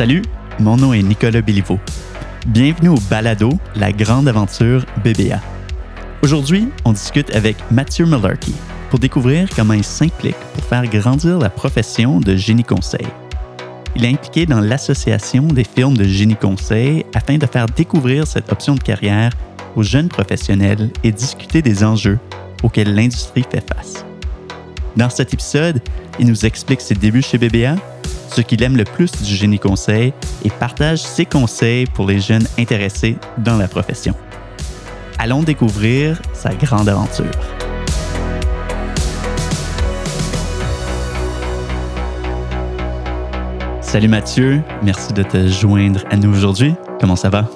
Salut, mon nom est Nicolas Béliveau. Bienvenue au Balado, la grande aventure BBA. Aujourd'hui, on discute avec Mathieu Mullarkey pour découvrir comment il s'implique pour faire grandir la profession de génie conseil. Il est impliqué dans l'association des firmes de génie conseil afin de faire découvrir cette option de carrière aux jeunes professionnels et discuter des enjeux auxquels l'industrie fait face. Dans cet épisode, il nous explique ses débuts chez BBA, ce qu'il aime le plus du génie conseil et partage ses conseils pour les jeunes intéressés dans la profession. Allons découvrir sa grande aventure. Salut Mathieu, merci de te joindre à nous aujourd'hui. Comment ça va?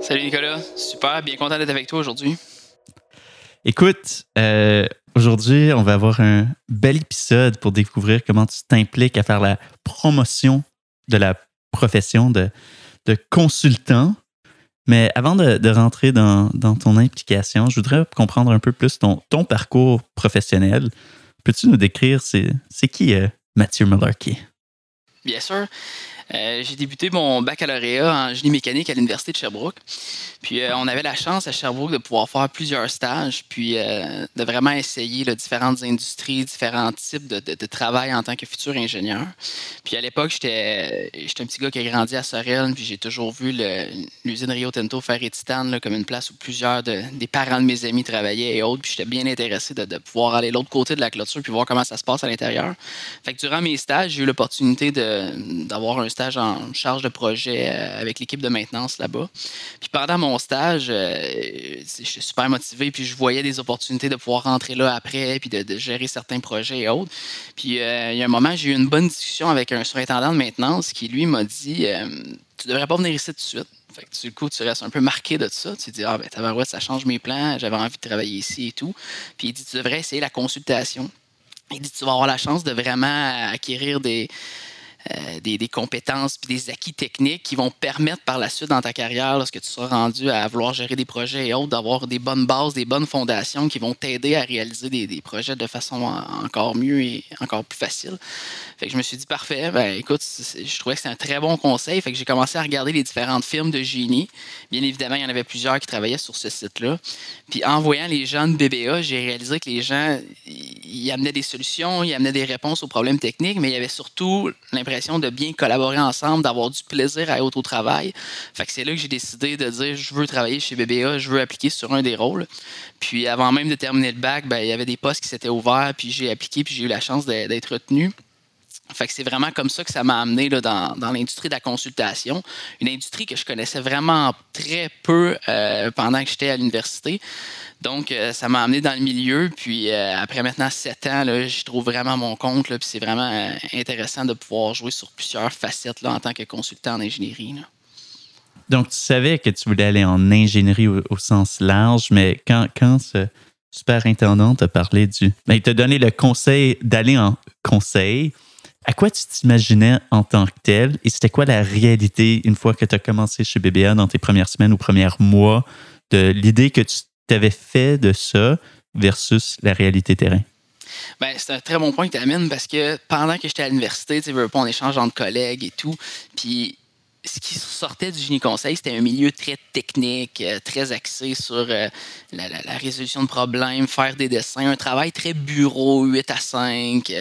Salut Nicolas, super, bien content d'être avec toi aujourd'hui. Écoute, euh, aujourd'hui, on va avoir un bel épisode pour découvrir comment tu t'impliques à faire la promotion de la profession de, consultant. Mais avant de, rentrer dans, ton implication, je voudrais comprendre un peu plus ton, parcours professionnel. Peux-tu nous décrire c'est qui euh, Mathieu Mullarkey? Bien sûr. Euh, j'ai débuté mon baccalauréat en génie mécanique à l'Université de Sherbrooke. Puis euh, on avait la chance à Sherbrooke de pouvoir faire plusieurs stages, puis euh, de vraiment essayer différentes industries, différents types de, travail en tant que futur ingénieur. Puis à l'époque, j'étais un petit gars qui a grandi à Sorel, puis j'ai toujours vu l'usine Rio Tinto faire et Titane comme une place où plusieurs des parents de mes amis travaillaient et autres. Puis j'étais bien intéressé de, de pouvoir aller de l'autre côté de la clôture puis voir comment ça se passe à l'intérieur. Fait que durant mes stages, j'ai eu l'opportunité d'avoir un stage en charge de projet euh, avec l'équipe de maintenance là-bas. Puis pendant mon stage, euh, je suis super motivé, puis je voyais des opportunités de pouvoir rentrer là après, puis de, gérer certains projets et autres. Puis euh, il y a un moment, j'ai eu une bonne discussion avec un surintendant de maintenance qui, lui, m'a dit Tu devrais pas venir ici tout de suite. Fait que du coup, tu restes un peu marqué de ça. Tu dis, ah, ben, ça change mes plans, j'avais envie de travailler ici et tout. Puis il dit, tu devrais essayer la consultation. Il dit, tu vas avoir la chance de vraiment acquérir des, euh, des, compétences puis des acquis techniques qui vont permettre par la suite dans ta carrière, lorsque tu seras rendu à vouloir gérer des projets et autres, d'avoir des bonnes bases, des bonnes fondations qui vont t'aider à réaliser des, projets de façon encore mieux et encore plus facile. Fait que je me suis dit, parfait, ben, écoute, je trouvais que c'était un très bon conseil. Fait que j'ai commencé à regarder les différentes firmes de génie. Bien évidemment, il y en avait plusieurs qui travaillaient sur ce site-là. Puis en voyant les gens de BBA, j'ai réalisé que les gens, ils amenaient des solutions, ils amenaient des réponses aux problèmes techniques, mais il y avait surtout l'impression de bien collaborer ensemble, d'avoir du plaisir à être au travail. Fait que c'est là que j'ai décidé de dire je veux travailler chez BBA, je veux appliquer sur un des rôles. Puis avant même de terminer le bac, ben, il y avait des postes qui s'étaient ouverts, puis j'ai appliqué, puis j'ai eu la chance d'être retenu. Fait que c'est vraiment comme ça que ça m'a amené là, dans, dans l'industrie de la consultation, une industrie que je connaissais vraiment très peu euh, pendant que j'étais à l'université. Donc, euh, ça m'a amené dans le milieu. Puis euh, après maintenant sept ans, je trouve vraiment mon compte. puis c'est vraiment intéressant de pouvoir jouer sur plusieurs facettes là, en tant que consultant en ingénierie. Donc, tu savais que tu voulais aller en ingénierie au, sens large, mais quand, quand ce superintendant t'a parlé du. Ben, il t'a donné le conseil d'aller en conseil. À quoi tu t'imaginais en tant que tel? Et c'était quoi la réalité une fois que tu as commencé chez BBA dans tes premières semaines ou premiers mois de l'idée que tu tu avais fait de ça versus la réalité terrain? Ben, c'est un très bon point que tu amènes parce que pendant que j'étais à l'université, tu sais, on échange entre collègues et tout. Puis ce qui sortait du génie conseil, c'était un milieu très technique, euh, très axé sur euh, la, résolution de problèmes, faire des dessins, un travail très bureau, 8 à 5.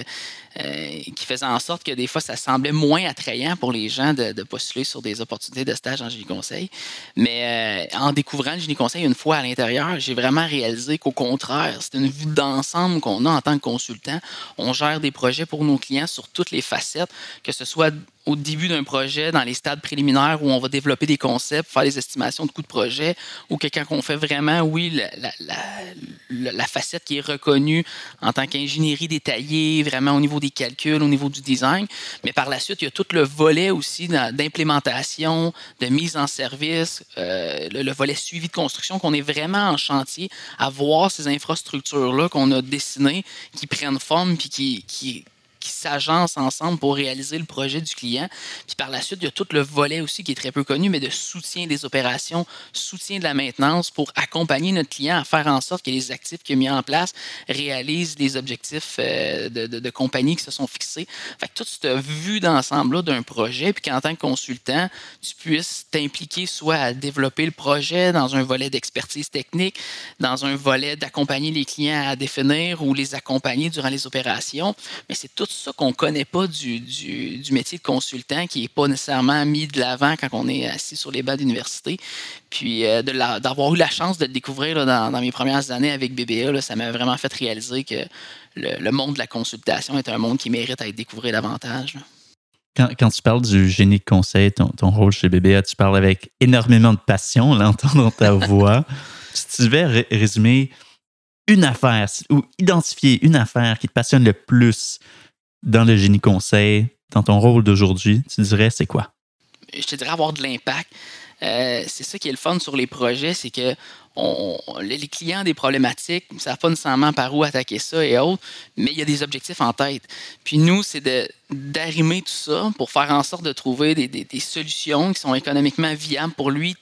Euh, qui faisait en sorte que des fois, ça semblait moins attrayant pour les gens de, postuler sur des opportunités de stage en génie conseil. Mais en découvrant le génie conseil une fois à l'intérieur, j'ai vraiment réalisé qu'au contraire, c'est une vue d'ensemble qu'on a en tant que consultant. On gère des projets pour nos clients sur toutes les facettes, que ce soit au début d'un projet, dans les stades préliminaires où on va développer des concepts, faire des estimations de coûts de projet, ou que quand on fait vraiment, oui, la, la, la, facette qui est reconnue en tant qu'ingénierie détaillée, vraiment au niveau des calculs, au niveau du design. Mais par la suite, il y a tout le volet aussi d'implémentation, de mise en service, euh, le, volet suivi de construction, qu'on est vraiment en chantier à voir ces infrastructures-là qu'on a dessinées, qui prennent forme, puis qui, qui qui s'agencent ensemble pour réaliser le projet du client. Puis par la suite, il y a tout le volet aussi qui est très peu connu, mais de soutien des opérations, soutien de la maintenance pour accompagner notre client à faire en sorte que les actifs qu'il a mis en place réalisent les objectifs euh, de, compagnie qui se sont fixés. Fait que toute cette vue d'ensemble-là d'un projet, puis qu'en tant que consultant, tu puisses t'impliquer soit à développer le projet dans un volet d'expertise technique, dans un volet d'accompagner les clients à définir ou les accompagner durant les opérations. Mais c'est tout ça qu'on ne connaît pas du, du, métier de consultant qui n'est pas nécessairement mis de l'avant quand on est assis sur les bancs d'université. Puis euh, d'avoir eu la chance de le découvrir dans, mes premières années avec BBA, ça m'a vraiment fait réaliser que le, monde de la consultation est un monde qui mérite à être découvert davantage. Quand, tu parles du génie de conseil, ton, rôle chez BBA, tu parles avec énormément de passion, on l'entend dans ta voix. si tu devais résumer une affaire ou identifier une affaire qui te passionne le plus dans le génie conseil, dans ton rôle d'aujourd'hui, tu dirais c'est quoi? Je te dirais avoir de l'impact. Euh, c'est ça qui est le fun sur les projets, c'est que les clients des problématiques, ne savent pas nécessairement par où attaquer ça et autres, mais il y a des objectifs en tête. Puis nous, c'est d'arrimer tout ça pour faire en sorte de trouver des, solutions qui sont économiquement viables pour lui,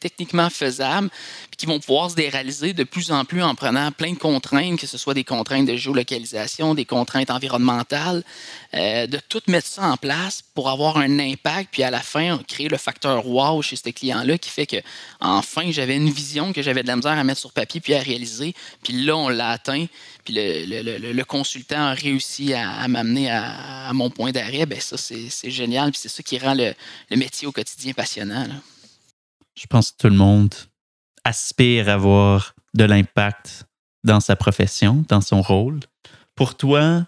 techniquement faisables, qui vont pouvoir se réaliser de plus en plus en prenant plein de contraintes, que ce soit des contraintes de géolocalisation, des contraintes environnementales, euh, de tout mettre ça en place pour avoir un impact, puis à la fin, créer le facteur wow chez ce client-là qui fait que, enfin, j'avais une vision que j'avais de la misère à mettre sur papier puis à réaliser, puis là, on l'a atteint, puis le, consultant a réussi à, m'amener à, mon point d'arrêt, ben ça, c'est génial, puis c'est ça qui rend le, métier au quotidien passionnant. Je pense que tout le monde aspire à avoir de l'impact dans sa profession, dans son rôle. Pour toi,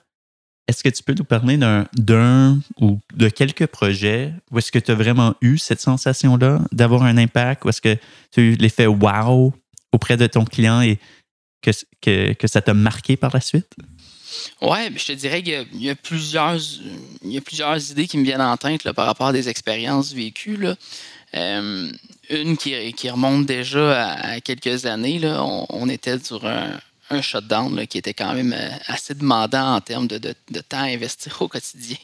est-ce que tu peux nous parler d'un ou de quelques projets où est-ce que tu as vraiment eu cette sensation-là d'avoir un impact? Ou est-ce que tu as eu l'effet wow auprès de ton client et que, ça t'a marqué par la suite? Oui, je te dirais qu'il y, a plusieurs, il y a plusieurs idées qui me viennent en tête là, par rapport à des expériences vécues. Euh, une qui, qui, remonte déjà à, quelques années. Là. On, était sur un, un shutdown qui était quand même euh, assez demandant en termes de, temps à investir au quotidien.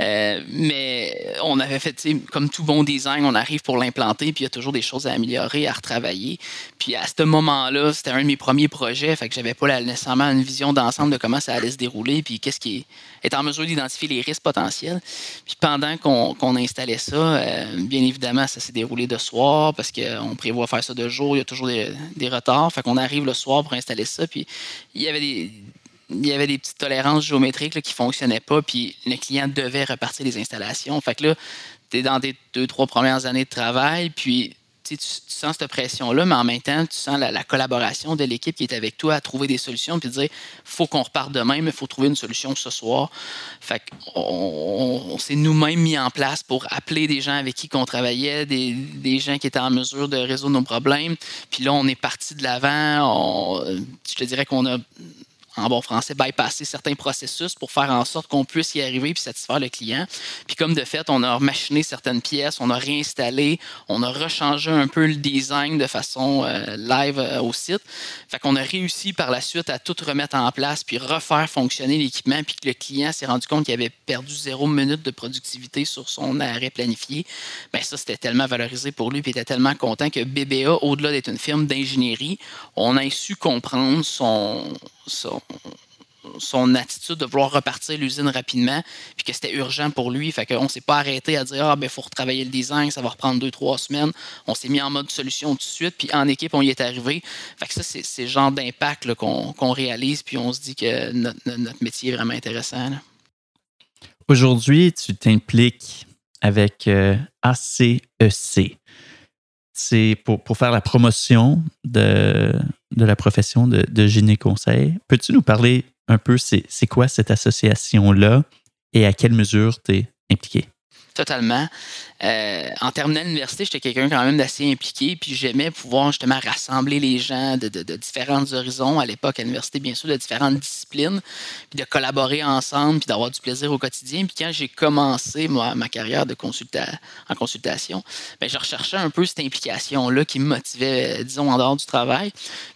Euh, mais on avait fait, comme tout bon design, on arrive pour l'implanter, puis il y a toujours des choses à améliorer, à retravailler. Puis à ce moment-là, c'était un de mes premiers projets, fait que j'avais pas nécessairement une vision d'ensemble de comment ça allait se dérouler, puis qu'est-ce qui est, en mesure d'identifier les risques potentiels. Puis pendant qu'on installait ça, euh, bien évidemment, ça s'est déroulé de soir parce qu'on prévoit faire ça de jour, il y a toujours des, des retards. Fait qu'on arrive le soir pour installer ça, puis il y avait des, il y avait des petites tolérances géométriques qui ne fonctionnaient pas, puis le client devait repartir les installations. Fait que là, tu es dans tes deux, trois premières années de travail, puis tu, sens cette pression-là, mais en même temps, tu sens la, collaboration de l'équipe qui est avec toi à trouver des solutions, puis dire faut qu'on reparte demain, mais il faut trouver une solution ce soir. Fait on, s'est nous-mêmes mis en place pour appeler des gens avec qui on travaillait, des, des, gens qui étaient en mesure de résoudre nos problèmes. Puis là, on est parti de l'avant. Je te dirais qu'on a en bon français, bypasser certains processus pour faire en sorte qu'on puisse y arriver puis satisfaire le client. Puis comme de fait, on a machiné certaines pièces, on a réinstallé, on a rechangé un peu le design de façon euh, live euh, au site. Fait qu'on a réussi par la suite à tout remettre en place puis refaire fonctionner l'équipement puis que le client s'est rendu compte qu'il avait perdu zéro minute de productivité sur son arrêt planifié. Bien ça, c'était tellement valorisé pour lui puis il était tellement content que BBA, au-delà d'être une firme d'ingénierie, on a su comprendre son son, attitude de vouloir repartir l'usine rapidement, puis que c'était urgent pour lui. Fait qu'on s'est pas arrêté à dire Ah, ben, il faut retravailler le design, ça va reprendre deux, trois semaines. On s'est mis en mode solution tout de suite, puis en équipe, on y est arrivé. Fait que ça, c'est le genre d'impact qu'on réalise, puis on se dit que notre, métier est vraiment intéressant. Aujourd'hui, tu t'impliques avec ACEC. Euh, c'est pour, pour, faire la promotion de, de la profession de, de gyné-conseil. Peux-tu nous parler un peu, c'est quoi cette association-là et à quelle mesure tu es impliqué? Totalement. Euh, en terminant l'université, j'étais quelqu'un quand même d'assez impliqué, puis j'aimais pouvoir justement rassembler les gens de, de, différents horizons, à l'époque à l'université, bien sûr, de différentes disciplines, puis de collaborer ensemble, puis d'avoir du plaisir au quotidien. Puis quand j'ai commencé moi, ma carrière de en consultation, bien, je recherchais un peu cette implication-là qui me motivait, disons, en dehors du travail.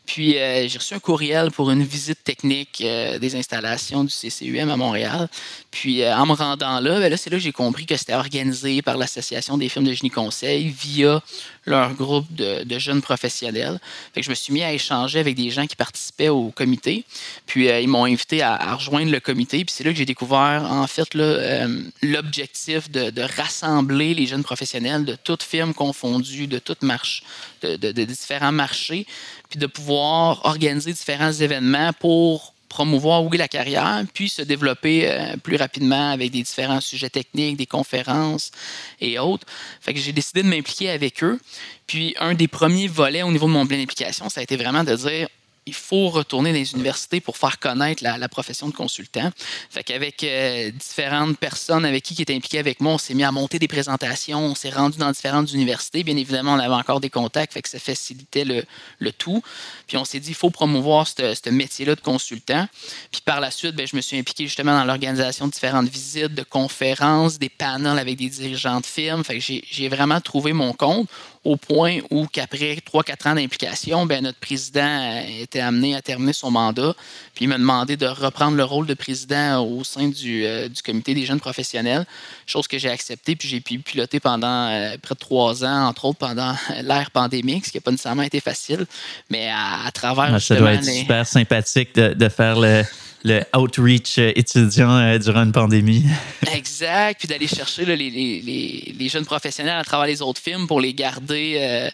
Puis euh, j'ai reçu un courriel pour une visite technique euh, des installations du CCUM à Montréal. Puis en me rendant là, ben là c'est là que j'ai compris que c'était organisé par l'Association des films de génie conseil via leur groupe de, jeunes professionnels. Je me suis mis à échanger avec des gens qui participaient au comité. Puis euh, ils m'ont invité à, rejoindre le comité. Puis c'est là que j'ai découvert en fait euh, l'objectif de, rassembler les jeunes professionnels de toutes firmes confondues, de toutes marches, de différents marchés, puis de pouvoir organiser différents événements pour promouvoir, oui, la carrière, puis se développer euh, plus rapidement avec des différents sujets techniques, des conférences et autres. Fait que j'ai décidé de m'impliquer avec eux. Puis un des premiers volets au niveau de mon plein d'implication, ça a été vraiment de dire il faut retourner dans les universités pour faire connaître la, profession de consultant. Fait qu'avec euh, différentes personnes avec qui qui étaient impliquées avec moi, on s'est mis à monter des présentations, on s'est rendu dans différentes universités. Bien évidemment, on avait encore des contacts, fait que ça facilitait le, tout. Puis on s'est dit, il faut promouvoir ce métier-là de consultant. Puis par la suite, bien, je me suis impliqué justement dans l'organisation de différentes visites, de conférences, des panels avec des dirigeants de firmes. Fait que j'ai vraiment trouvé mon compte au point où qu'après 3-4 ans d'implication, ben, notre président était amené à terminer son mandat. Puis il m'a demandé de reprendre le rôle de président au sein du, euh, du comité des jeunes professionnels, chose que j'ai acceptée. Puis j'ai pu piloter pendant euh, près de trois ans, entre autres pendant l'ère pandémique, ce qui n'a pas nécessairement été facile. Mais à, travers. Ah, ça doit être super sympathique de, de faire le le outreach étudiant euh, durant une pandémie. exact. Puis d'aller chercher les, les, les, jeunes professionnels à travers les autres films pour les garder, euh,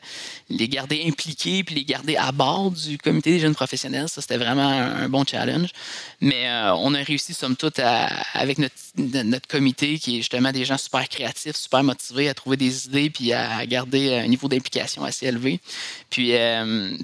les garder impliqués puis les garder à bord du comité des jeunes professionnels. Ça, c'était vraiment un, bon challenge. Mais on a réussi, somme toute, avec notre, comité, qui est justement des gens super créatifs, super motivés à trouver des idées puis à garder un niveau d'implication assez élevé. Puis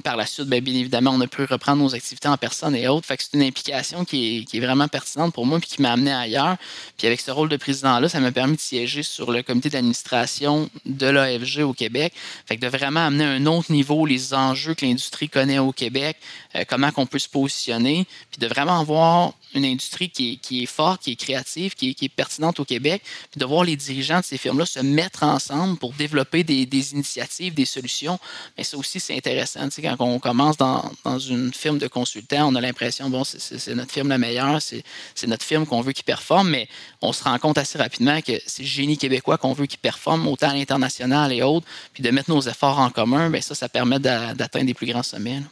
par la suite, bien, bien, évidemment, on a pu reprendre nos activités en personne et autres. Fait que c'est une implication qui qui est, vraiment pertinente pour moi puis qui m'a amené ailleurs. Puis avec ce rôle de président-là, ça m'a permis de siéger sur le comité d'administration de l'AFG au Québec. Fait que de vraiment amener à un autre niveau les enjeux que l'industrie connaît au Québec, euh, comment qu'on peut se positionner, puis de vraiment avoir une industrie qui est, forte, qui est créative, qui est, pertinente au Québec, puis de voir les dirigeants de ces firmes-là se mettre ensemble pour développer des, initiatives, des solutions. Mais ça aussi, c'est intéressant. Tu sais, quand on commence dans, une firme de consultants, on a l'impression, bon, c'est notre firme la meilleure, c'est notre firme qu'on veut qui performe, mais on se rend compte assez rapidement que c'est le génie québécois qu'on veut qui performe, autant à l'international et autres, puis de mettre nos efforts en commun, bien ça, ça permet d'atteindre des plus grands sommets.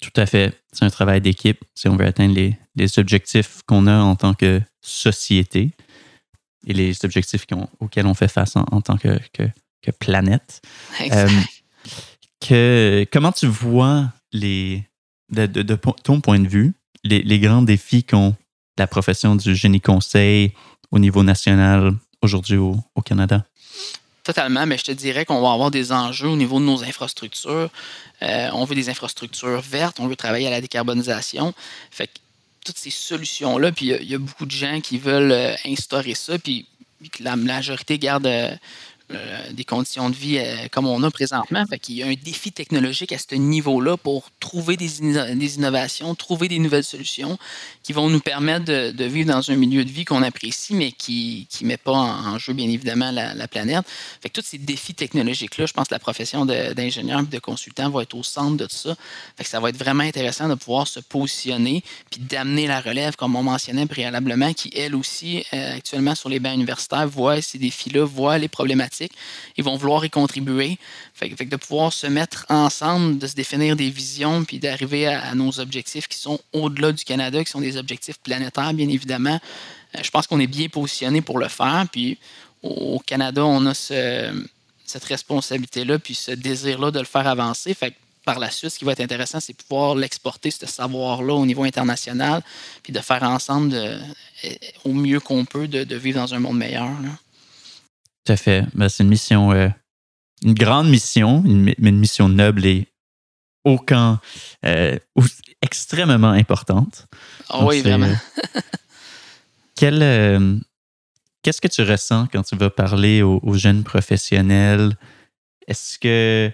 Tout à fait. C'est un travail d'équipe si on veut atteindre les, les objectifs qu'on a en tant que société et les objectifs auxquels on fait face en, tant que, que, planète. Euh, que, comment tu vois les, de, de, ton point de vue, les, les grands défis qu'ont la profession du génie conseil au niveau national aujourd'hui au, au Canada? Totalement, mais je te dirais qu'on va avoir des enjeux au niveau de nos infrastructures. Euh, on veut des infrastructures vertes, on veut travailler à la décarbonisation. Fait que toutes ces solutions-là, puis il y, a beaucoup de gens qui veulent euh, instaurer ça, puis, la majorité garde euh, des conditions de vie euh, comme on a présentement. Fait qu'il y a un défi technologique à ce niveau-là pour trouver des, innovations, trouver des nouvelles solutions qui vont nous permettre de, vivre dans un milieu de vie qu'on apprécie, mais qui ne met pas en, jeu, bien évidemment, la, planète. Fait que tous ces défis technologiques-là, je pense que la profession d'ingénieur et de consultant va être au centre de tout ça. Fait ça va être vraiment intéressant de pouvoir se positionner puis d'amener la relève, comme on mentionnait préalablement, qui, elle aussi, euh, actuellement sur les bancs universitaires, voit ces défis-là, voit les problématiques ils vont vouloir y contribuer. Fait, fait, de pouvoir se mettre ensemble, de se définir des visions, puis d'arriver à, nos objectifs qui sont au-delà du Canada, qui sont des objectifs planétaires, bien évidemment. Euh, je pense qu'on est bien positionné pour le faire. Puis au Canada, on a cette responsabilité-là, puis ce désir-là de le faire avancer. Fait par la suite, ce qui va être intéressant, c'est pouvoir l'exporter, ce savoir-là, au niveau international, puis de faire ensemble au mieux qu'on peut de, vivre dans un monde meilleur. Tout à fait. Ben, c'est une mission, euh, une grande mission, mais une mission noble et aucun, euh, extrêmement importante. Oh oui, vraiment. quel, qu'est-ce que tu ressens quand tu vas parler aux, jeunes professionnels? Est-ce que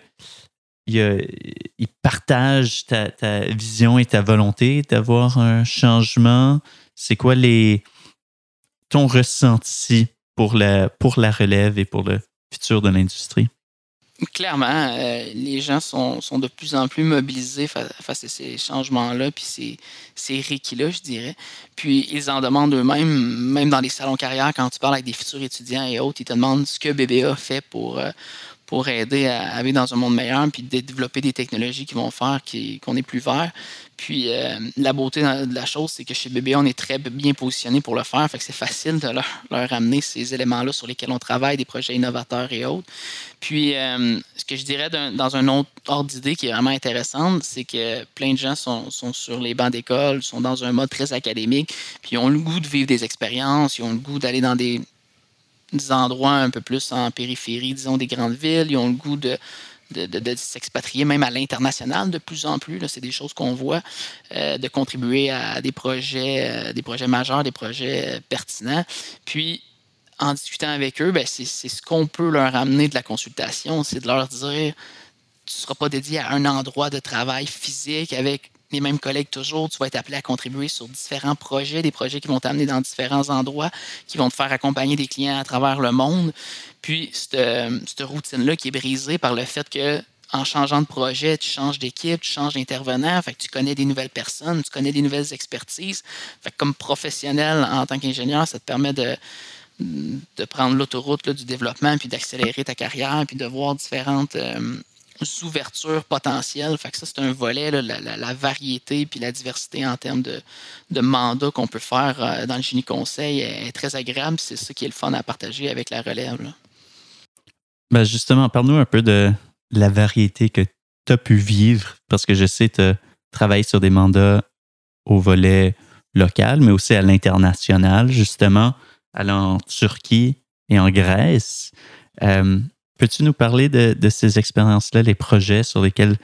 ils partagent ta, vision et ta volonté d'avoir un changement? C'est quoi les ton ressenti pour la, pour la relève et pour le futur de l'industrie? Clairement, euh, les gens sont, de plus en plus mobilisés face, à ces changements-là, puis ces, ces requis-là, je dirais. Puis ils en demandent eux-mêmes, même dans les salons carrière, quand tu parles avec des futurs étudiants et autres, ils te demandent ce que BBA fait pour, euh, pour aider à, vivre dans un monde meilleur, puis de développer des technologies qui vont faire qu'on est plus vert. Puis euh, la beauté de la chose, c'est que chez BBA, on est très bien positionné pour le faire. Fait que c'est facile de leur, leur amener ces éléments-là sur lesquels on travaille, des projets innovateurs et autres. Puis euh, ce que je dirais dans un autre ordre d'idée qui est vraiment intéressante, c'est que plein de gens sont, sont sur les bancs d'école, sont dans un mode très académique, puis ils ont le goût de vivre des expériences, ils ont le goût d'aller dans des des endroits un peu plus en périphérie, disons, des grandes villes. Ils ont le goût de, de, s'expatrier même à l'international de plus en plus. C'est des choses qu'on voit, euh, de contribuer à des projets, euh, des projets majeurs, des projets euh, pertinents. Puis, en discutant avec eux, ben, c'est ce qu'on peut leur amener de la consultation, c'est de leur dire, tu ne seras pas dédié à un endroit de travail physique avec les mêmes collègues toujours. Tu vas être appelé à contribuer sur différents projets, des projets qui vont t'amener dans différents endroits, qui vont te faire accompagner des clients à travers le monde. Puis, cette, routine-là qui est brisée par le fait que en changeant de projet, tu changes d'équipe, tu changes d'intervenant, fait que tu connais des nouvelles personnes, tu connais des nouvelles expertises. Fait que comme professionnel en tant qu'ingénieur, ça te permet de, de prendre l'autoroute du développement, puis d'accélérer ta carrière, puis de voir différentes, euh, ouvertures potentielles. Fait que ça, c'est un volet, la, variété puis la diversité en termes de, de mandats qu'on peut faire euh, dans le génie conseil est, très agréable. C'est ça qui est le fun à partager avec la relève. Ben justement, parle-nous un peu de la variété que tu as pu vivre, parce que je sais que tu travailles sur des mandats au volet local, mais aussi à l'international, justement, allant en Turquie et en Grèce. Euh, Peux-tu nous parler de, ces expériences-là, les projets sur lesquels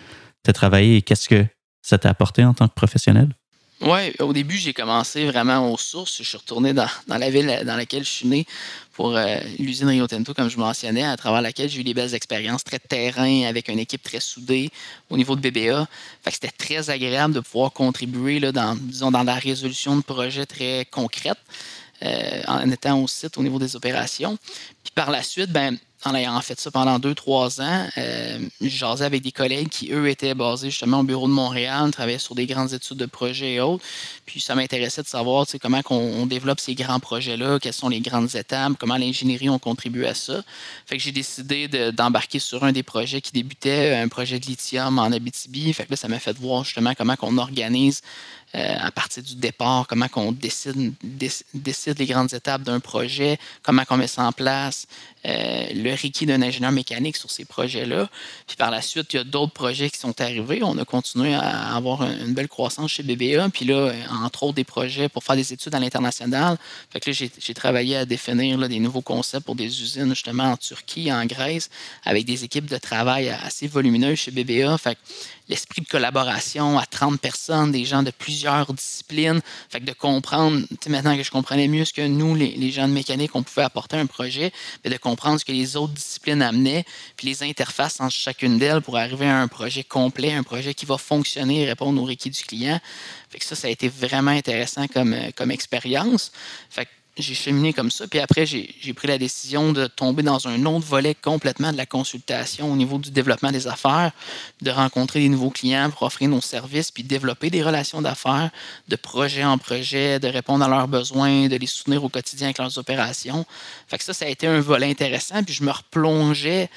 tu as travaillé et qu'est-ce que ça t'a apporté en tant que professionnel? Oui, au début, j'ai commencé vraiment aux sources. Je suis retourné dans, la ville dans laquelle je suis né pour euh, l'usine Rio Tinto, comme je mentionnais, à travers laquelle j'ai eu des belles expériences, très terrain, avec une équipe très soudée au niveau de BBA. Fait que c'était très agréable de pouvoir contribuer là, dans, disons, dans la résolution de projets très concrètes. Euh, en étant au site au niveau des opérations. Puis par la suite, ben, en ayant fait ça pendant deux, trois ans, euh, jasais avec des collègues qui, eux, étaient basés justement au bureau de Montréal, travaillaient sur des grandes études de projets et autres. Puis ça m'intéressait de savoir comment on, développe ces grands projets-là, quelles sont les grandes étapes, comment l'ingénierie ont contribué à ça. Fait que j'ai décidé d'embarquer sur un des projets qui débutait, un projet de lithium en Abitibi. Fait que là, ça m'a fait voir justement comment on organise euh, à partir du départ, comment on décide, décide les grandes étapes d'un projet, comment on met ça en place, euh, requis d'un ingénieur mécanique sur ces projets-là. Puis par la suite, il y a d'autres projets qui sont arrivés. On a continué à avoir une belle croissance chez BBA. Puis là, entre autres, des projets pour faire des études à l'international. Fait que là, j'ai travaillé à définir des nouveaux concepts pour des usines justement en Turquie, en Grèce, avec des équipes de travail assez volumineuses chez BBA. Fait que l'esprit de collaboration à 30 personnes, des gens de plusieurs disciplines. Fait que de comprendre, maintenant que je comprenais mieux ce que nous, les, gens de mécanique, on pouvait apporter à un projet, mais de comprendre ce que les autres disciplines amenaient, puis les interfaces entre chacune d'elles pour arriver à un projet complet, un projet qui va fonctionner et répondre aux requis du client. Fait que ça, ça a été vraiment intéressant comme, comme expérience. Fait que j'ai cheminé comme ça. Puis après, j'ai pris la décision de tomber dans un autre volet complètement de la consultation au niveau du développement des affaires, de rencontrer des nouveaux clients pour offrir nos services, puis développer des relations d'affaires de projet en projet, de répondre à leurs besoins, de les soutenir au quotidien avec leurs opérations. Fait que ça, ça a été un volet intéressant. Puis je me replongeais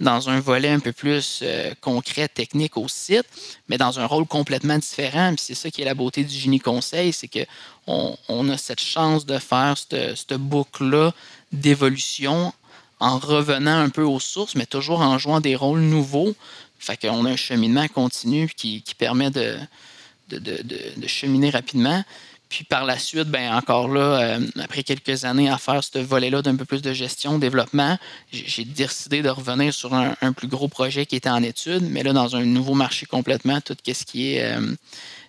dans un volet un peu plus euh, concret, technique au site, mais dans un rôle complètement différent. C'est ça qui est la beauté du génie conseil, c'est qu'on on a cette chance de faire cette, boucle-là d'évolution en revenant un peu aux sources, mais toujours en jouant des rôles nouveaux. Fait qu'on a un cheminement continu qui, permet de cheminer rapidement. Puis par la suite, ben encore là, euh, après quelques années à faire ce volet-là d'un peu plus de gestion, développement, j'ai décidé de revenir sur un, plus gros projet qui était en étude, mais là, dans un nouveau marché complètement, tout ce qui est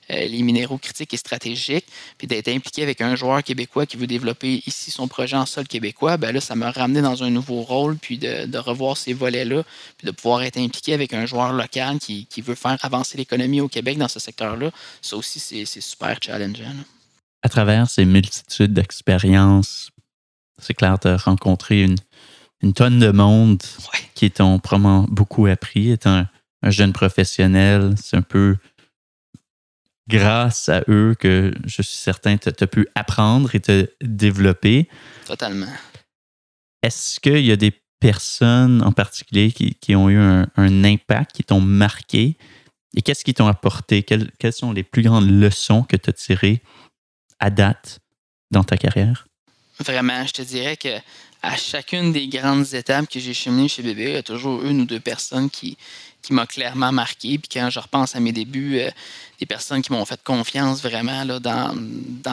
euh, les minéraux critiques et stratégiques, puis d'être impliqué avec un joueur québécois qui veut développer ici son projet en sol québécois, ben là, ça m'a ramené dans un nouveau rôle, puis de, revoir ces volets-là, puis de pouvoir être impliqué avec un joueur local qui, qui veut faire avancer l'économie au Québec dans ce secteur-là. Ça aussi, c'est super challengeant. À travers ces multitudes d'expériences, c'est clair, tu as rencontré une, une tonne de monde qui t'ont probablement beaucoup appris. Étant un, un jeune professionnel, c'est un peu grâce à eux que je suis certain que tu as pu apprendre et te développer. Totalement. Est-ce qu'il y a des personnes en particulier qui, ont eu un, impact, qui t'ont marqué? Et qu'est-ce qu'ils t'ont apporté? Quelles, quelles, sont les plus grandes leçons que tu as tirées à date dans ta carrière? Vraiment, je te dirais que à chacune des grandes étapes que j'ai cheminées chez Bébé, il y a toujours une ou deux personnes qui, qui m'ont clairement marqué. Puis quand je repense à mes débuts, euh, des personnes qui m'ont fait confiance vraiment là, dans,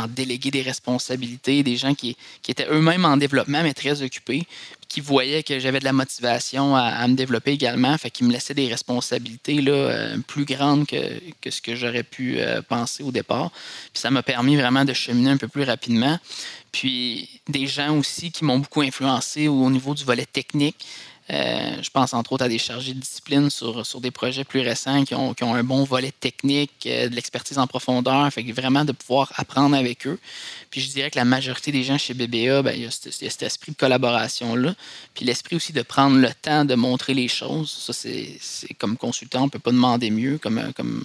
déléguer des responsabilités, des gens qui étaient eux-mêmes en développement, mais très occupés, qui voyaient que j'avais de la motivation à, me développer également, fait qu'ils me laissaient des responsabilités euh, plus grandes que, ce que j'aurais pu euh, penser au départ. Ça m'a permis vraiment de cheminer un peu plus rapidement. Puis des gens aussi qui m'ont beaucoup influencé au niveau du volet technique. Euh, je pense entre autres à des chargés de discipline sur, sur des projets plus récents qui ont, qui ont un bon volet technique, euh, de l'expertise en profondeur, fait vraiment de pouvoir apprendre avec eux. Puis je dirais que la majorité des gens chez BBA, ben, il, y a cet, esprit de collaboration-là, puis l'esprit aussi de prendre le temps de montrer les choses. Ça, c'est comme consultant, on ne peut pas demander mieux, comme, comme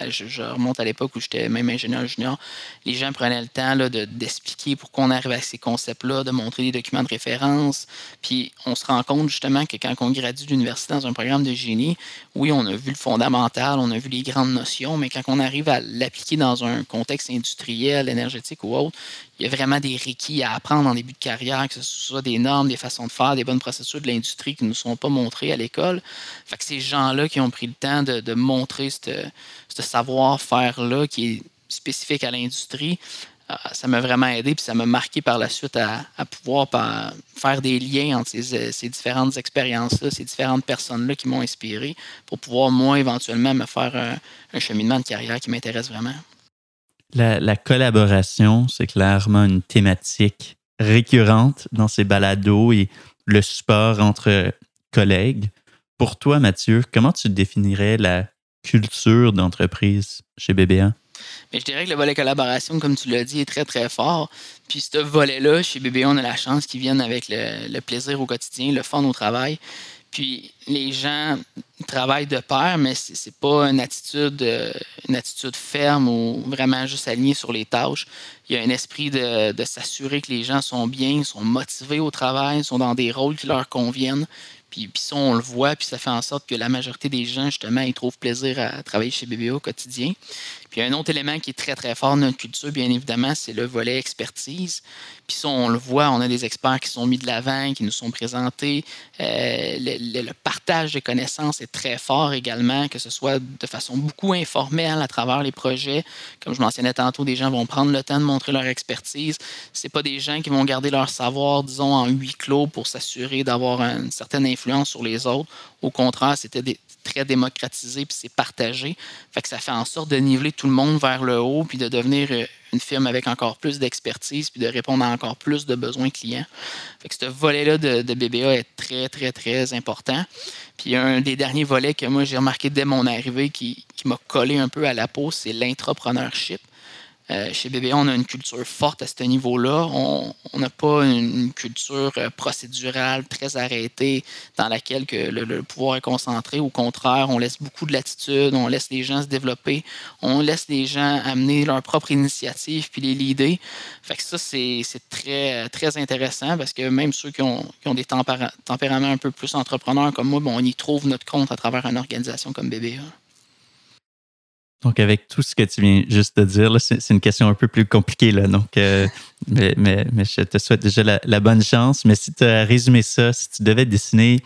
euh, je, remonte à l'époque où j'étais même ingénieur junior, les gens prenaient le temps d'expliquer pourquoi on arrive à ces concepts-là, de montrer des documents de référence. Puis on se rend compte justement que quand on gradue d'université dans un programme de génie, oui, on a vu le fondamental, on a vu les grandes notions, mais quand on arrive à l'appliquer dans un contexte industriel, énergétique ou autre, il y a vraiment des requis à apprendre en début de carrière, que ce soit des normes, des façons de faire, des bonnes procédures de l'industrie qui ne nous sont pas montrées à l'école. Fait que ces gens-là qui ont pris le temps de, montrer ce savoir-faire-là qui est spécifique à l'industrie, euh, ça m'a vraiment aidé, puis ça m'a marqué par la suite à, pouvoir faire des liens entre ces, différentes expériences-là, ces différentes personnes-là qui m'ont inspiré, pour pouvoir, moi, éventuellement, me faire un cheminement de carrière qui m'intéresse vraiment. La, collaboration, c'est clairement une thématique récurrente dans ces balados et le support entre collègues. Pour toi, Mathieu, comment tu définirais la culture d'entreprise chez BBA? Mais je dirais que le volet collaboration, comme tu l'as dit, est très, très fort. Puis ce volet-là, chez BBA, on a la chance qu'il vienne avec le, le, plaisir au quotidien, le fun au travail. Puis les gens travaillent de pair, mais ce n'est pas une attitude, euh, une attitude ferme ou vraiment juste alignée sur les tâches. Il y a un esprit de, s'assurer que les gens sont bien, sont motivés au travail, sont dans des rôles qui leur conviennent. Puis, puis, ça, on le voit, puis ça fait en sorte que la majorité des gens, justement, ils trouvent plaisir à travailler chez BBA au quotidien. Puis un autre élément qui est très, très fort dans notre culture, bien évidemment, c'est le volet expertise. Puis on le voit, on a des experts qui sont mis de l'avant, qui nous sont présentés. Euh, le, partage de connaissances est très fort également, que ce soit de façon beaucoup informelle à travers les projets. Comme je mentionnais tantôt, des gens vont prendre le temps de montrer leur expertise. Ce pas des gens qui vont garder leur savoir, disons, en huis clos pour s'assurer d'avoir une certaine influence sur les autres. Au contraire, c'était des, très démocratisé puis c'est partagé. Fait que ça fait en sorte de niveler tout le monde vers le haut puis de devenir euh, une firme avec encore plus d'expertise puis de répondre à encore plus de besoins clients. Fait que ce volet-là de, BBA est très, très, très important. Puis un des derniers volets que moi j'ai remarqué dès mon arrivée qui, qui m'a collé un peu à la peau, c'est l'intrapreneurship. Euh, chez BBA, on a une culture forte à ce niveau-là. On n'a pas une, culture euh, procédurale très arrêtée dans laquelle que le, pouvoir est concentré. Au contraire, on laisse beaucoup de latitude, on laisse les gens se développer, on laisse les gens amener leur propre initiative puis les leader. Fait que ça, c'est très, intéressant parce que même ceux qui ont, des tempéraments un peu plus entrepreneurs comme moi, on y trouve notre compte à travers une organisation comme BBA. Donc, avec tout ce que tu viens juste de dire, c'est une question un peu plus compliquée. Là, donc, euh, mais, mais, je te souhaite déjà la, bonne chance. Mais si tu as résumé ça, si tu devais dessiner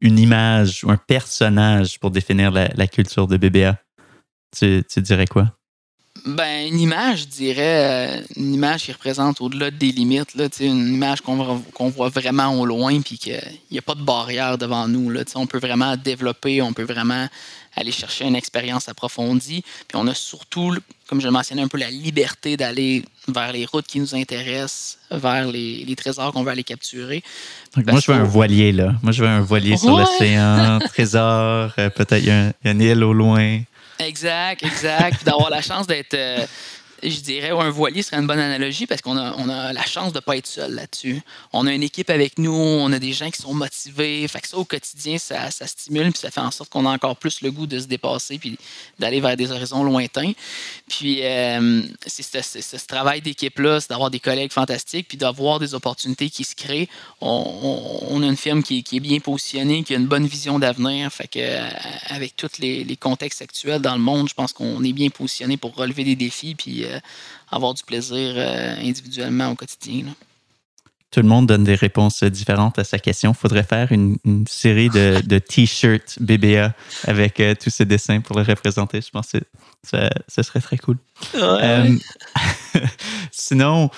une image ou un personnage pour définir la, culture de BBA, tu, tu dirais quoi? Ben, une image, je dirais, euh, une image qui représente au-delà des limites, là, une image qu'on voit vraiment au loin, puis qu'il n'y a pas de barrière devant nous. Là, on peut vraiment développer, on peut vraiment aller chercher une expérience approfondie. Puis on a surtout, comme je le mentionnais un peu, la liberté d'aller vers les routes qui nous intéressent, vers les, trésors qu'on veut aller capturer. moi, je veux un voilier, là. Moi, je veux un voilier sur l'océan, trésor, euh, peut-être une île au loin. Exact, exact. D'avoir la chance d'être... Euh, je dirais, un voilier serait une bonne analogie parce qu'on a, on a la chance de ne pas être seul là-dessus. On a une équipe avec nous, on a des gens qui sont motivés. Fait que ça, au quotidien, ça, stimule puis ça fait en sorte qu'on a encore plus le goût de se dépasser puis d'aller vers des horizons lointains. Puis, euh, c'est ce, travail d'équipe-là, c'est d'avoir des collègues fantastiques puis d'avoir des opportunités qui se créent. On, a une firme qui, est bien positionnée, qui a une bonne vision d'avenir. Fait que, euh, avec tous les, les, contextes actuels dans le monde, je pense qu'on est bien positionné pour relever des défis puis euh, avoir du plaisir euh, individuellement au quotidien. Tout le monde donne des réponses différentes à sa question. Il faudrait faire une, série de, t-shirts BBA avec euh, tous ces dessins pour le représenter. Je pense que ça, serait très cool. sinon,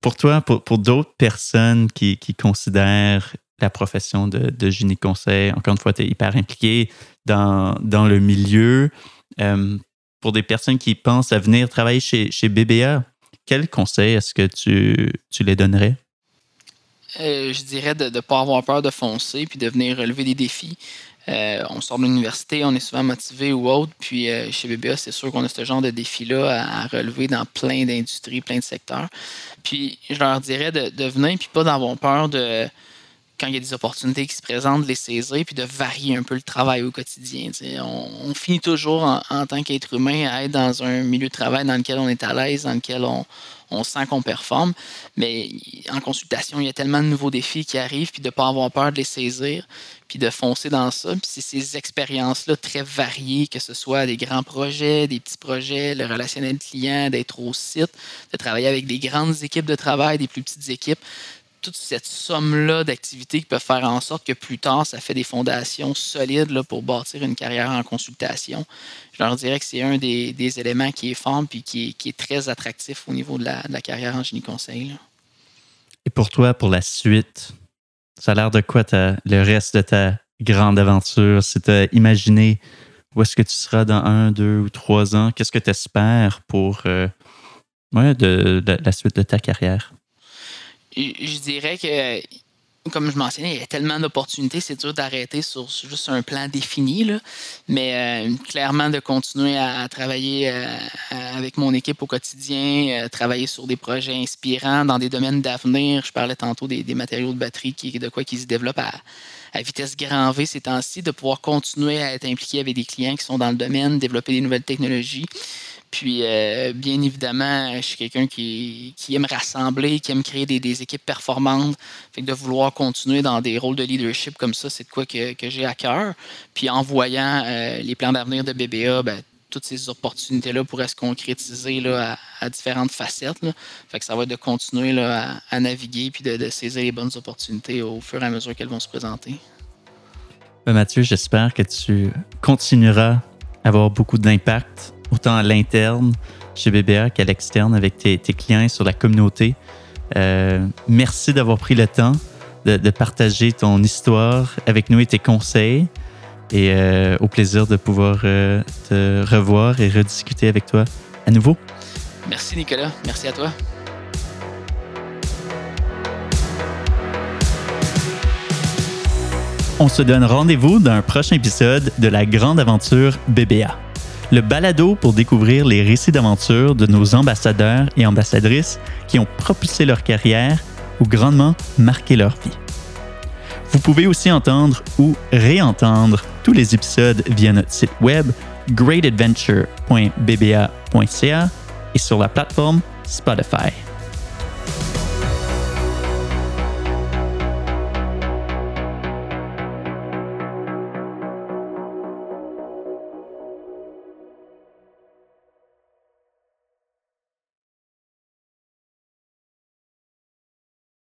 pour toi, pour, d'autres personnes qui, considèrent la profession de, de génie conseil, encore une fois, tu es hyper impliqué dans, dans le milieu pour des personnes qui pensent à venir travailler chez, chez BBA, quel conseil est-ce que tu, tu, les donnerais? Euh, je dirais de ne pas avoir peur de foncer puis de venir relever des défis. Euh, on sort de l'université, on est souvent motivé ou autre. Puis euh, chez BBA, c'est sûr qu'on a ce genre de défis-là à, relever dans plein d'industries, plein de secteurs. Puis je leur dirais de, de venir puis pas d'avoir peur de quand il y a des opportunités qui se présentent, de les saisir puis de varier un peu le travail au quotidien. On, finit toujours en, tant qu'être humain à être dans un milieu de travail dans lequel on est à l'aise, dans lequel on, sent qu'on performe. Mais en consultation, il y a tellement de nouveaux défis qui arrivent, puis de ne pas avoir peur de les saisir, puis de foncer dans ça. Puis c'est ces expériences-là très variées, que ce soit des grands projets, des petits projets, le relationnel client, d'être au site, de travailler avec des grandes équipes de travail, des plus petites équipes toute cette somme-là d'activités qui peuvent faire en sorte que plus tard, ça fait des fondations solides là, pour bâtir une carrière en consultation. Je leur dirais que c'est un des, éléments qui est fort et qui est, très attractif au niveau de la, carrière en génie conseil. Et pour toi, pour la suite, ça a l'air de quoi le reste de ta grande aventure? C'est imaginer où est-ce que tu seras dans un, deux ou trois ans? Qu'est-ce que tu espères pour euh, de, la suite de ta carrière? Je dirais que, comme je mentionnais, il y a tellement d'opportunités, c'est dur d'arrêter sur juste un plan défini, là. mais euh, clairement de continuer à, travailler euh, avec mon équipe au quotidien, euh, travailler sur des projets inspirants dans des domaines d'avenir. Je parlais tantôt des, matériaux de batterie, qui, de quoi qui se développent à, à vitesse grand V ces temps-ci, de pouvoir continuer à être impliqué avec des clients qui sont dans le domaine, développer des nouvelles technologies. Puis, euh, bien évidemment, je suis quelqu'un qui, aime rassembler, qui aime créer des, équipes performantes. Fait que de vouloir continuer dans des rôles de leadership comme ça, c'est de quoi que, j'ai à cœur. Puis, en voyant euh, les plans d'avenir de BBA, ben, toutes ces opportunités-là pourraient se concrétiser à, différentes facettes. Fait que ça va être de continuer à, naviguer puis de, saisir les bonnes opportunités au fur et à mesure qu'elles vont se présenter. Ben, Mathieu, j'espère que tu continueras à avoir beaucoup d'impact autant à l'interne chez BBA qu'à l'externe avec tes, clients sur la communauté. Euh, merci d'avoir pris le temps de, partager ton histoire avec nous et tes conseils. Et euh, au plaisir de pouvoir euh, te revoir et rediscuter avec toi à nouveau. Merci Nicolas, merci à toi. On se donne rendez-vous dans un prochain épisode de la grande aventure BBA le balado pour découvrir les récits d'aventure de nos ambassadeurs et ambassadrices qui ont propulsé leur carrière ou grandement marqué leur vie. Vous pouvez aussi entendre ou réentendre tous les épisodes via notre site web greatadventure.bba.ca et sur la plateforme Spotify.